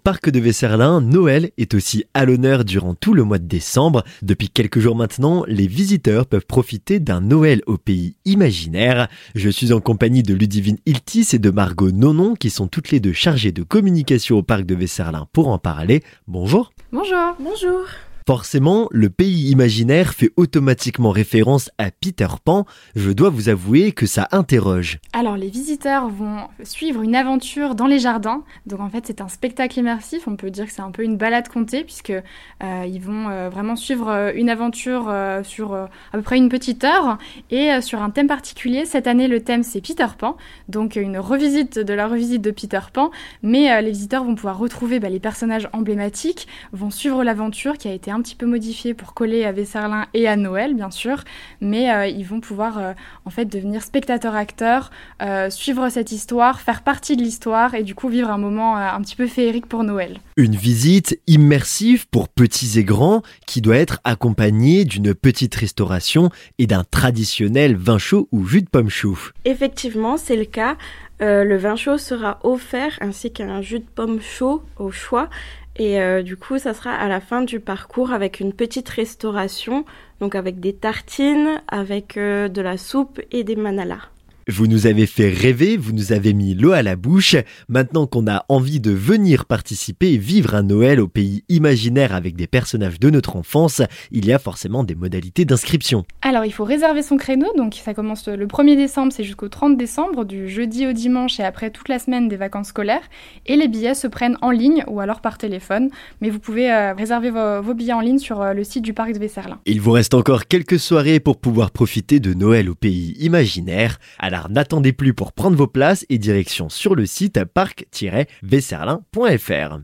parc de Vesserlin, Noël est aussi à l'honneur durant tout le mois de décembre. Depuis quelques jours maintenant, les visiteurs peuvent profiter d'un Noël au pays imaginaire. Je suis en compagnie de Ludivine Iltis et de Margot Nonon qui sont toutes les deux chargées de communication au parc de Vesserlin pour en parler. Bonjour. Bonjour. Bonjour. Forcément, le pays imaginaire fait automatiquement référence à Peter Pan. Je dois vous avouer que ça interroge. Alors, les visiteurs vont suivre une aventure dans les jardins. Donc, en fait, c'est un spectacle immersif. On peut dire que c'est un peu une balade comptée, puisque euh, ils vont euh, vraiment suivre euh, une aventure sur à peu près une petite heure et sur un thème particulier. Cette année, le thème c'est Peter Pan, donc une revisite de la revisite de Peter Pan. Mais les visiteurs vont pouvoir retrouver bah, les personnages emblématiques, vont suivre l'aventure qui a été un un petit peu modifié pour coller à Vesserlin et à Noël, bien sûr, mais euh, ils vont pouvoir euh, en fait devenir spectateurs-acteurs, euh, suivre cette histoire, faire partie de l'histoire et du coup vivre un moment un petit peu féerique pour Noël. Une visite immersive pour petits et grands qui doit être accompagnée d'une petite restauration et d'un traditionnel vin chaud ou jus de pomme chou. Effectivement, c'est le cas. Le vin chaud sera offert ainsi qu'un jus de pomme chaud au choix et euh, du coup, ça sera à la fin du parcours avec une petite restauration, donc avec des tartines, avec euh, de la soupe et des manalas. Vous nous avez fait rêver, vous nous avez mis l'eau à la bouche. Maintenant qu'on a envie de venir participer et vivre un Noël au pays imaginaire avec des personnages de notre enfance, il y a forcément des modalités d'inscription. Alors il faut réserver son créneau, donc ça commence le 1er décembre, c'est jusqu'au 30 décembre, du jeudi au dimanche et après toute la semaine des vacances scolaires. Et les billets se prennent en ligne ou alors par téléphone, mais vous pouvez euh, réserver vos, billets en ligne sur euh, le site du parc de Vesserlin. Il vous reste encore quelques soirées pour pouvoir profiter de Noël au pays imaginaire. Alors n'attendez plus pour prendre vos places et direction sur le site parc-vesserlin.fr.